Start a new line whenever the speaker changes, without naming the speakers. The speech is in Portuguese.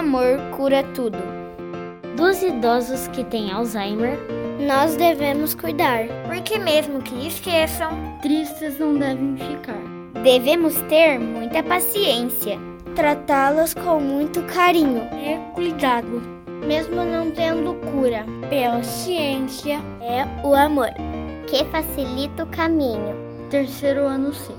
Amor cura tudo.
Dos idosos que têm Alzheimer,
nós devemos cuidar,
porque mesmo que esqueçam,
tristes não devem ficar.
Devemos ter muita paciência,
tratá-los com muito carinho
e cuidado,
mesmo não tendo cura.
Pela ciência
é o amor
que facilita o caminho.
Terceiro ano C.